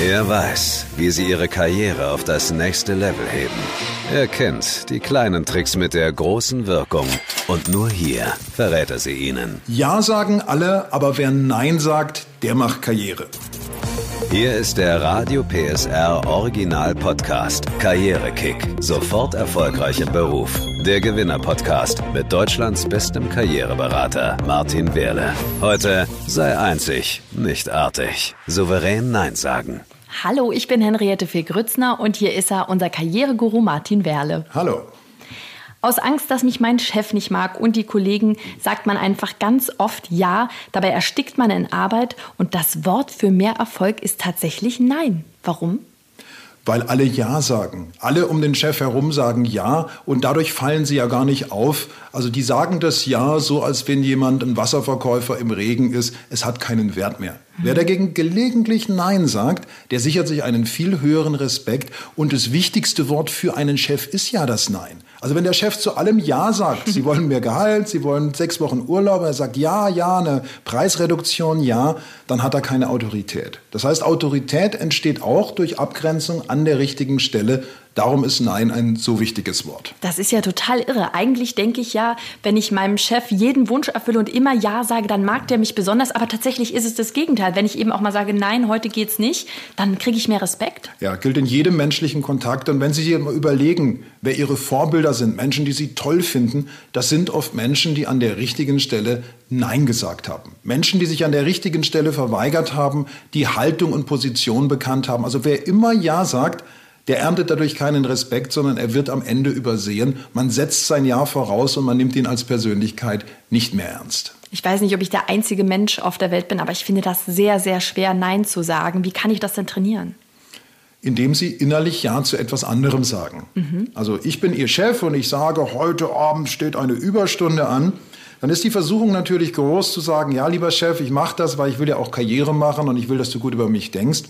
Er weiß, wie sie ihre Karriere auf das nächste Level heben. Er kennt die kleinen Tricks mit der großen Wirkung. Und nur hier verrät er sie ihnen. Ja sagen alle, aber wer Nein sagt, der macht Karriere. Hier ist der Radio PSR Original Podcast Karrierekick. Sofort erfolgreich im Beruf. Der Gewinner Podcast mit Deutschlands bestem Karriereberater Martin Wehrle. Heute sei einzig, nicht artig. Souverän Nein sagen. Hallo, ich bin Henriette Fee-Grützner und hier ist er, unser Karriereguru Martin Werle. Hallo. Aus Angst, dass mich mein Chef nicht mag und die Kollegen, sagt man einfach ganz oft Ja. Dabei erstickt man in Arbeit und das Wort für mehr Erfolg ist tatsächlich Nein. Warum? Weil alle Ja sagen. Alle um den Chef herum sagen Ja und dadurch fallen sie ja gar nicht auf. Also die sagen das Ja so, als wenn jemand ein Wasserverkäufer im Regen ist. Es hat keinen Wert mehr. Mhm. Wer dagegen gelegentlich Nein sagt, der sichert sich einen viel höheren Respekt. Und das wichtigste Wort für einen Chef ist ja das Nein. Also wenn der Chef zu allem Ja sagt, Sie wollen mehr Gehalt, Sie wollen sechs Wochen Urlaub, er sagt Ja, ja, eine Preisreduktion, ja, dann hat er keine Autorität. Das heißt, Autorität entsteht auch durch Abgrenzung an der richtigen Stelle Darum ist Nein ein so wichtiges Wort. Das ist ja total irre. Eigentlich denke ich ja, wenn ich meinem Chef jeden Wunsch erfülle und immer Ja sage, dann mag der mich besonders. Aber tatsächlich ist es das Gegenteil. Wenn ich eben auch mal sage, nein, heute geht's nicht, dann kriege ich mehr Respekt. Ja, gilt in jedem menschlichen Kontakt. Und wenn Sie sich mal überlegen, wer Ihre Vorbilder sind, Menschen, die Sie toll finden, das sind oft Menschen, die an der richtigen Stelle Nein gesagt haben. Menschen, die sich an der richtigen Stelle verweigert haben, die Haltung und Position bekannt haben. Also wer immer Ja sagt, der erntet dadurch keinen Respekt, sondern er wird am Ende übersehen. Man setzt sein Jahr voraus und man nimmt ihn als Persönlichkeit nicht mehr ernst. Ich weiß nicht, ob ich der einzige Mensch auf der Welt bin, aber ich finde das sehr, sehr schwer, Nein zu sagen. Wie kann ich das denn trainieren? Indem Sie innerlich Ja zu etwas anderem sagen. Mhm. Also ich bin Ihr Chef und ich sage, heute Abend steht eine Überstunde an dann ist die Versuchung natürlich groß zu sagen, ja, lieber Chef, ich mache das, weil ich will ja auch Karriere machen und ich will, dass du gut über mich denkst.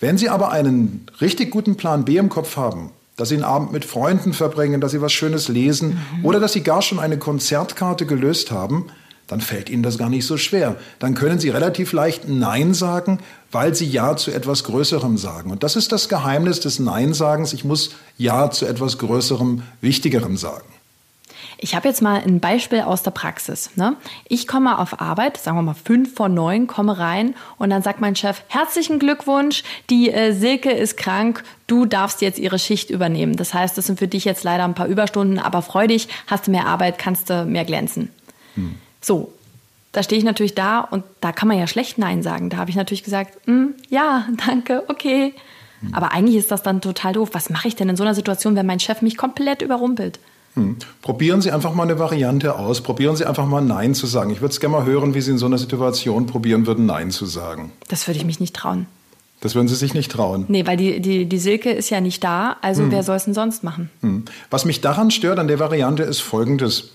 Wenn Sie aber einen richtig guten Plan B im Kopf haben, dass Sie einen Abend mit Freunden verbringen, dass Sie was Schönes lesen mhm. oder dass Sie gar schon eine Konzertkarte gelöst haben, dann fällt Ihnen das gar nicht so schwer. Dann können Sie relativ leicht Nein sagen, weil Sie Ja zu etwas Größerem sagen. Und das ist das Geheimnis des Nein-Sagens. Ich muss Ja zu etwas Größerem, Wichtigerem sagen. Ich habe jetzt mal ein Beispiel aus der Praxis. Ne? Ich komme auf Arbeit, sagen wir mal fünf vor neun, komme rein und dann sagt mein Chef, herzlichen Glückwunsch, die äh, Silke ist krank, du darfst jetzt ihre Schicht übernehmen. Das heißt, das sind für dich jetzt leider ein paar Überstunden, aber freu dich, hast du mehr Arbeit, kannst du mehr glänzen. Hm. So, da stehe ich natürlich da und da kann man ja schlecht Nein sagen. Da habe ich natürlich gesagt, hm, ja, danke, okay. Hm. Aber eigentlich ist das dann total doof. Was mache ich denn in so einer Situation, wenn mein Chef mich komplett überrumpelt? Hm. Probieren Sie einfach mal eine Variante aus. Probieren Sie einfach mal Nein zu sagen. Ich würde es gerne mal hören, wie Sie in so einer Situation probieren würden, Nein zu sagen. Das würde ich mich nicht trauen. Das würden Sie sich nicht trauen. Nee, weil die, die, die Silke ist ja nicht da, also hm. wer soll es denn sonst machen? Hm. Was mich daran stört an der Variante ist folgendes.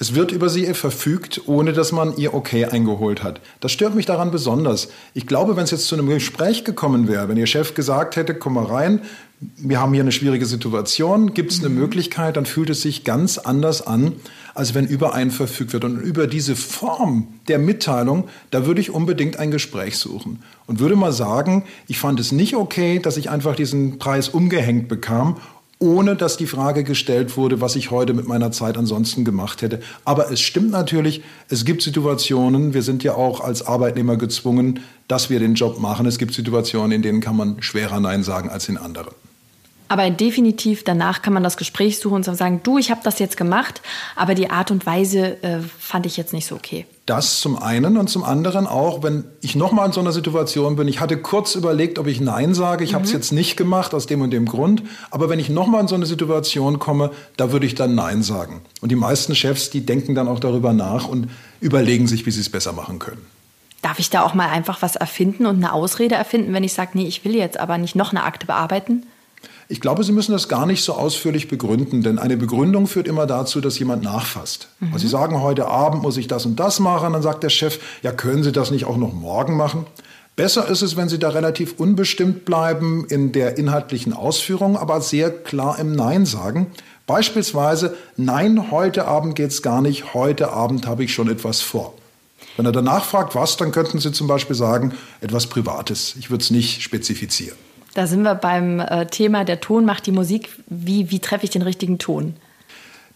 Es wird über sie verfügt, ohne dass man ihr Okay eingeholt hat. Das stört mich daran besonders. Ich glaube, wenn es jetzt zu einem Gespräch gekommen wäre, wenn ihr Chef gesagt hätte, komm mal rein, wir haben hier eine schwierige Situation, gibt es eine mhm. Möglichkeit, dann fühlt es sich ganz anders an, als wenn über einen verfügt wird. Und über diese Form der Mitteilung, da würde ich unbedingt ein Gespräch suchen. Und würde mal sagen, ich fand es nicht okay, dass ich einfach diesen Preis umgehängt bekam ohne dass die Frage gestellt wurde, was ich heute mit meiner Zeit ansonsten gemacht hätte. Aber es stimmt natürlich, es gibt Situationen, wir sind ja auch als Arbeitnehmer gezwungen, dass wir den Job machen. Es gibt Situationen, in denen kann man schwerer Nein sagen als in anderen. Aber definitiv danach kann man das Gespräch suchen und sagen, du, ich habe das jetzt gemacht, aber die Art und Weise äh, fand ich jetzt nicht so okay. Das zum einen und zum anderen auch, wenn ich nochmal in so einer Situation bin, ich hatte kurz überlegt, ob ich Nein sage, ich mhm. habe es jetzt nicht gemacht aus dem und dem Grund, aber wenn ich nochmal in so eine Situation komme, da würde ich dann Nein sagen. Und die meisten Chefs, die denken dann auch darüber nach und überlegen sich, wie sie es besser machen können. Darf ich da auch mal einfach was erfinden und eine Ausrede erfinden, wenn ich sage, nee, ich will jetzt aber nicht noch eine Akte bearbeiten? Ich glaube, Sie müssen das gar nicht so ausführlich begründen, denn eine Begründung führt immer dazu, dass jemand nachfasst. Mhm. Also Sie sagen, heute Abend muss ich das und das machen, dann sagt der Chef, ja, können Sie das nicht auch noch morgen machen? Besser ist es, wenn Sie da relativ unbestimmt bleiben in der inhaltlichen Ausführung, aber sehr klar im Nein sagen. Beispielsweise, nein, heute Abend geht's gar nicht, heute Abend habe ich schon etwas vor. Wenn er danach fragt, was, dann könnten Sie zum Beispiel sagen, etwas Privates. Ich würde es nicht spezifizieren. Da sind wir beim äh, Thema, der Ton macht die Musik. Wie, wie treffe ich den richtigen Ton?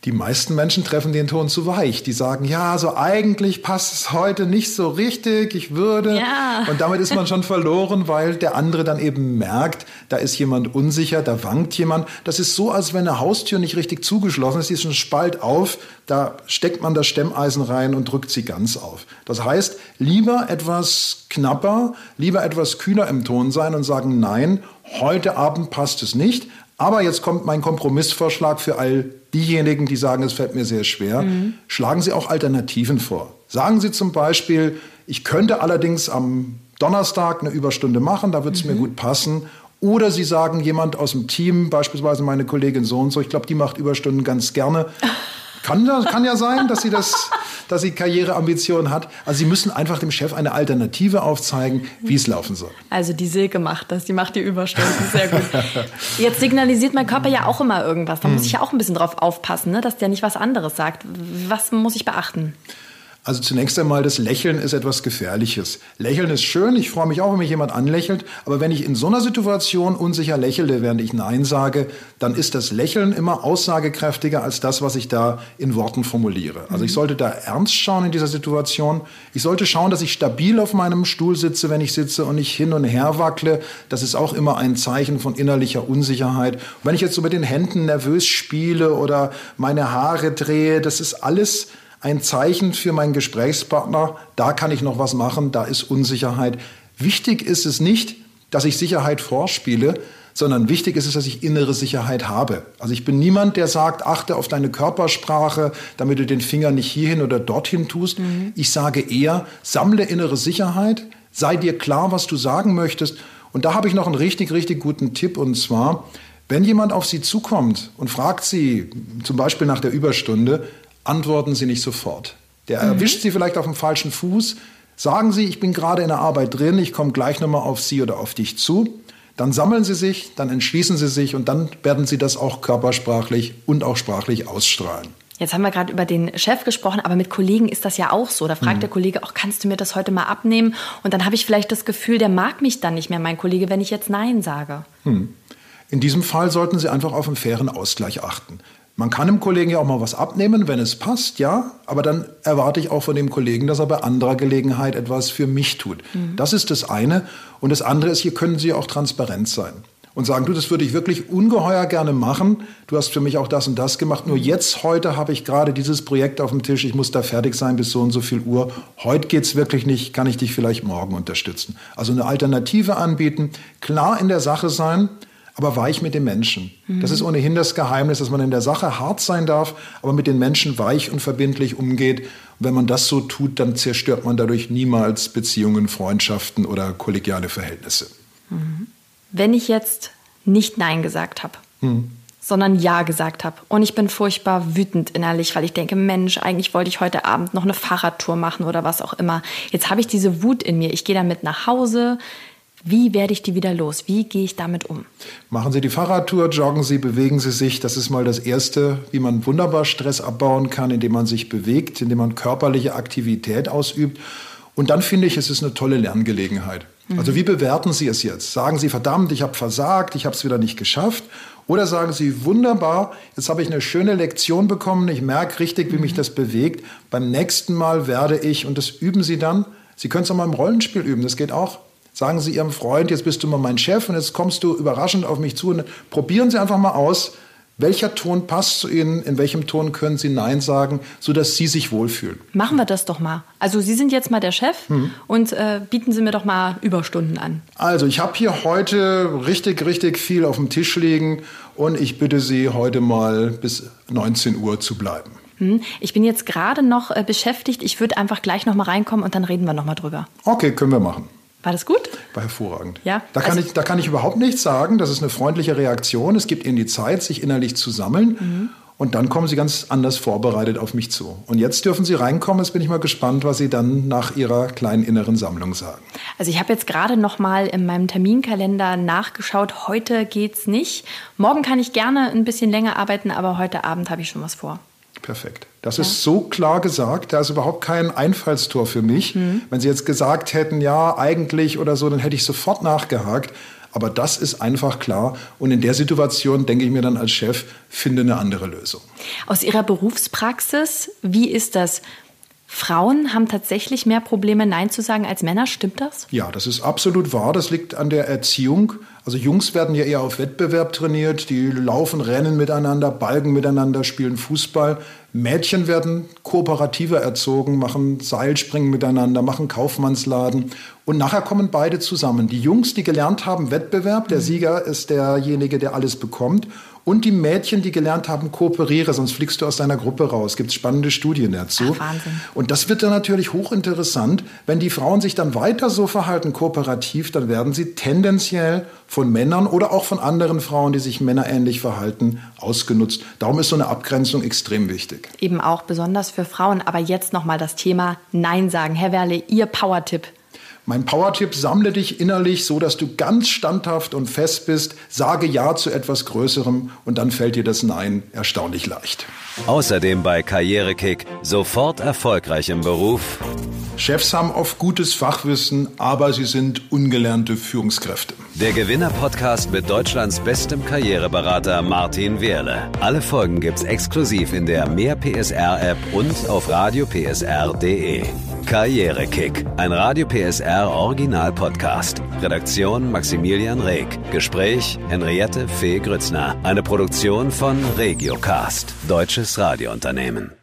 Die meisten Menschen treffen den Ton zu weich. Die sagen, ja, so eigentlich passt es heute nicht so richtig, ich würde. Ja. Und damit ist man schon verloren, weil der andere dann eben merkt, da ist jemand unsicher, da wankt jemand. Das ist so, als wenn eine Haustür nicht richtig zugeschlossen ist, die ist ein Spalt auf, da steckt man das Stemmeisen rein und drückt sie ganz auf. Das heißt, lieber etwas knapper, lieber etwas kühner im Ton sein und sagen, nein, heute Abend passt es nicht. Aber jetzt kommt mein Kompromissvorschlag für all diejenigen, die sagen, es fällt mir sehr schwer. Mhm. Schlagen Sie auch Alternativen vor. Sagen Sie zum Beispiel, ich könnte allerdings am Donnerstag eine Überstunde machen, da wird es mhm. mir gut passen. Oder Sie sagen, jemand aus dem Team, beispielsweise meine Kollegin so und so, ich glaube, die macht Überstunden ganz gerne. Kann, kann ja sein, dass sie das, dass sie Karriereambitionen hat. Also sie müssen einfach dem Chef eine Alternative aufzeigen, wie es laufen soll. Also die Silke macht das, die macht die Überstunden sehr gut. Jetzt signalisiert mein Körper ja auch immer irgendwas. Da muss ich ja auch ein bisschen drauf aufpassen, ne? dass der nicht was anderes sagt. Was muss ich beachten? Also zunächst einmal, das Lächeln ist etwas Gefährliches. Lächeln ist schön, ich freue mich auch, wenn mich jemand anlächelt, aber wenn ich in so einer Situation unsicher lächle, während ich Nein sage, dann ist das Lächeln immer aussagekräftiger als das, was ich da in Worten formuliere. Also ich mhm. sollte da ernst schauen in dieser Situation. Ich sollte schauen, dass ich stabil auf meinem Stuhl sitze, wenn ich sitze und nicht hin und her wackle. Das ist auch immer ein Zeichen von innerlicher Unsicherheit. Und wenn ich jetzt so mit den Händen nervös spiele oder meine Haare drehe, das ist alles ein Zeichen für meinen Gesprächspartner, da kann ich noch was machen, da ist Unsicherheit. Wichtig ist es nicht, dass ich Sicherheit vorspiele, sondern wichtig ist es, dass ich innere Sicherheit habe. Also ich bin niemand, der sagt, achte auf deine Körpersprache, damit du den Finger nicht hierhin oder dorthin tust. Mhm. Ich sage eher, sammle innere Sicherheit, sei dir klar, was du sagen möchtest. Und da habe ich noch einen richtig, richtig guten Tipp und zwar, wenn jemand auf Sie zukommt und fragt Sie zum Beispiel nach der Überstunde, antworten Sie nicht sofort. Der mhm. erwischt Sie vielleicht auf dem falschen Fuß. Sagen Sie, ich bin gerade in der Arbeit drin, ich komme gleich nochmal auf Sie oder auf dich zu. Dann sammeln Sie sich, dann entschließen Sie sich und dann werden Sie das auch körpersprachlich und auch sprachlich ausstrahlen. Jetzt haben wir gerade über den Chef gesprochen, aber mit Kollegen ist das ja auch so. Da fragt mhm. der Kollege auch, kannst du mir das heute mal abnehmen? Und dann habe ich vielleicht das Gefühl, der mag mich dann nicht mehr, mein Kollege, wenn ich jetzt Nein sage. Mhm. In diesem Fall sollten Sie einfach auf einen fairen Ausgleich achten. Man kann dem Kollegen ja auch mal was abnehmen, wenn es passt, ja. Aber dann erwarte ich auch von dem Kollegen, dass er bei anderer Gelegenheit etwas für mich tut. Mhm. Das ist das eine. Und das andere ist, hier können Sie auch transparent sein und sagen, du, das würde ich wirklich ungeheuer gerne machen. Du hast für mich auch das und das gemacht. Nur jetzt, heute habe ich gerade dieses Projekt auf dem Tisch. Ich muss da fertig sein bis so und so viel Uhr. Heute geht es wirklich nicht. Kann ich dich vielleicht morgen unterstützen? Also eine Alternative anbieten, klar in der Sache sein aber weich mit den Menschen. Mhm. Das ist ohnehin das Geheimnis, dass man in der Sache hart sein darf, aber mit den Menschen weich und verbindlich umgeht. Und wenn man das so tut, dann zerstört man dadurch niemals Beziehungen, Freundschaften oder kollegiale Verhältnisse. Mhm. Wenn ich jetzt nicht Nein gesagt habe, mhm. sondern Ja gesagt habe und ich bin furchtbar wütend innerlich, weil ich denke, Mensch, eigentlich wollte ich heute Abend noch eine Fahrradtour machen oder was auch immer. Jetzt habe ich diese Wut in mir. Ich gehe damit nach Hause. Wie werde ich die wieder los? Wie gehe ich damit um? Machen Sie die Fahrradtour, joggen Sie, bewegen Sie sich. Das ist mal das Erste, wie man wunderbar Stress abbauen kann, indem man sich bewegt, indem man körperliche Aktivität ausübt. Und dann finde ich, es ist eine tolle Lerngelegenheit. Mhm. Also wie bewerten Sie es jetzt? Sagen Sie, verdammt, ich habe versagt, ich habe es wieder nicht geschafft? Oder sagen Sie, wunderbar, jetzt habe ich eine schöne Lektion bekommen, ich merke richtig, wie mich mhm. das bewegt. Beim nächsten Mal werde ich, und das üben Sie dann, Sie können es auch mal im Rollenspiel üben, das geht auch. Sagen Sie Ihrem Freund, jetzt bist du mal mein Chef und jetzt kommst du überraschend auf mich zu. Und probieren Sie einfach mal aus, welcher Ton passt zu Ihnen, in welchem Ton können Sie Nein sagen, sodass Sie sich wohlfühlen. Machen wir das doch mal. Also Sie sind jetzt mal der Chef hm. und äh, bieten Sie mir doch mal Überstunden an. Also ich habe hier heute richtig, richtig viel auf dem Tisch liegen und ich bitte Sie heute mal bis 19 Uhr zu bleiben. Hm. Ich bin jetzt gerade noch äh, beschäftigt. Ich würde einfach gleich noch mal reinkommen und dann reden wir noch mal drüber. Okay, können wir machen. War das gut? War hervorragend. Ja. Da kann, also, ich, da kann ich überhaupt nichts sagen. Das ist eine freundliche Reaktion. Es gibt Ihnen die Zeit, sich innerlich zu sammeln. Mhm. Und dann kommen Sie ganz anders vorbereitet auf mich zu. Und jetzt dürfen Sie reinkommen. Jetzt bin ich mal gespannt, was Sie dann nach Ihrer kleinen inneren Sammlung sagen. Also ich habe jetzt gerade noch mal in meinem Terminkalender nachgeschaut. Heute geht's nicht. Morgen kann ich gerne ein bisschen länger arbeiten, aber heute Abend habe ich schon was vor. Perfekt. Das ja. ist so klar gesagt, da ist überhaupt kein Einfallstor für mich. Mhm. Wenn Sie jetzt gesagt hätten, ja, eigentlich oder so, dann hätte ich sofort nachgehakt. Aber das ist einfach klar. Und in der Situation denke ich mir dann als Chef, finde eine andere Lösung. Aus Ihrer Berufspraxis, wie ist das? Frauen haben tatsächlich mehr Probleme, Nein zu sagen als Männer. Stimmt das? Ja, das ist absolut wahr. Das liegt an der Erziehung. Also Jungs werden ja eher auf Wettbewerb trainiert. Die laufen, rennen miteinander, balgen miteinander, spielen Fußball. Mädchen werden kooperativer erzogen, machen Seilspringen miteinander, machen Kaufmannsladen. Und nachher kommen beide zusammen. Die Jungs, die gelernt haben, Wettbewerb, der mhm. Sieger ist derjenige, der alles bekommt und die Mädchen, die gelernt haben, kooperiere, sonst fliegst du aus deiner Gruppe raus. Gibt spannende Studien dazu. Ach, Wahnsinn. Und das wird dann natürlich hochinteressant. Wenn die Frauen sich dann weiter so verhalten, kooperativ, dann werden sie tendenziell von Männern oder auch von anderen Frauen, die sich männerähnlich verhalten, ausgenutzt. Darum ist so eine Abgrenzung extrem wichtig. Eben auch besonders für Frauen. Aber jetzt nochmal das Thema Nein sagen. Herr Werle, Ihr Power-Tipp mein Power-Tipp, sammle dich innerlich so, dass du ganz standhaft und fest bist, sage Ja zu etwas Größerem und dann fällt dir das Nein erstaunlich leicht. Außerdem bei Karrierekick sofort erfolgreich im Beruf. Chefs haben oft gutes Fachwissen, aber sie sind ungelernte Führungskräfte. Der Gewinner-Podcast mit Deutschlands bestem Karriereberater Martin Wehrle. Alle Folgen gibt's exklusiv in der Mehr PSR-App und auf radiopsr.de. Karrierekick, ein Radio PSR Original Podcast. Redaktion Maximilian Reg. Gespräch Henriette Fee Grützner. Eine Produktion von Regiocast, deutsches Radiounternehmen.